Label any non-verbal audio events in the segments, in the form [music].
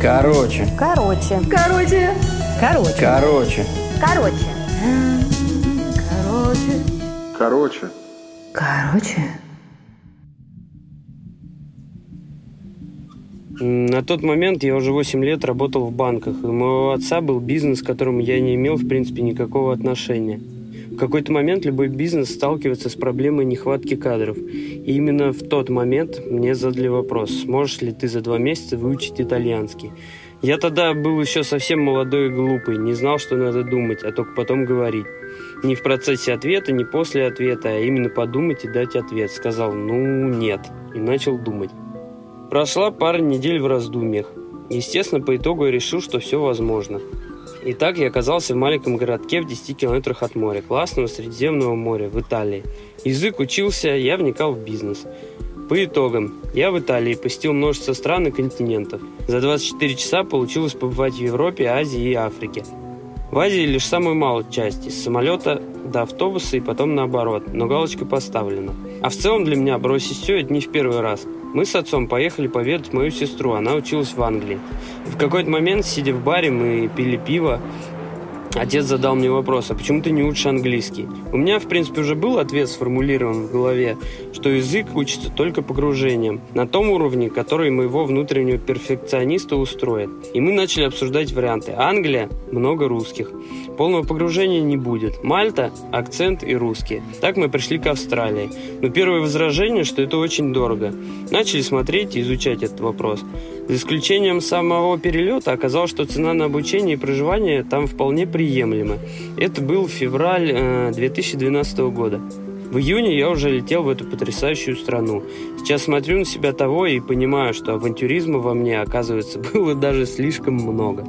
Короче. Короче. Короче. Короче. Короче. Короче. Короче. Короче. Короче. На тот момент я уже 8 лет работал в банках, и у моего отца был бизнес, к которому я не имел, в принципе, никакого отношения. В какой-то момент любой бизнес сталкивается с проблемой нехватки кадров. И именно в тот момент мне задали вопрос, сможешь ли ты за два месяца выучить итальянский. Я тогда был еще совсем молодой и глупый, не знал, что надо думать, а только потом говорить. Не в процессе ответа, не после ответа, а именно подумать и дать ответ. Сказал «ну нет» и начал думать. Прошла пара недель в раздумьях. Естественно, по итогу я решил, что все возможно. Итак, я оказался в маленьком городке в 10 километрах от моря, классного Средиземного моря, в Италии. Язык учился, я вникал в бизнес. По итогам, я в Италии посетил множество стран и континентов. За 24 часа получилось побывать в Европе, Азии и Африке. В Азии лишь самую малую часть, из самолета до автобуса и потом наоборот, но галочка поставлена. А в целом для меня бросить все это не в первый раз – мы с отцом поехали поведать мою сестру, она училась в Англии. И в какой-то момент, сидя в баре, мы пили пиво, Отец задал мне вопрос, а почему ты не учишь английский? У меня, в принципе, уже был ответ сформулирован в голове, что язык учится только погружением, на том уровне, который моего внутреннего перфекциониста устроит. И мы начали обсуждать варианты. Англия – много русских. Полного погружения не будет. Мальта – акцент и русские. Так мы пришли к Австралии. Но первое возражение, что это очень дорого. Начали смотреть и изучать этот вопрос. За исключением самого перелета оказалось, что цена на обучение и проживание там вполне приемлема. Это был февраль э, 2012 года. В июне я уже летел в эту потрясающую страну. Сейчас смотрю на себя того и понимаю, что авантюризма во мне, оказывается, [laughs] было даже слишком много.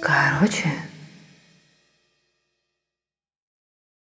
Короче.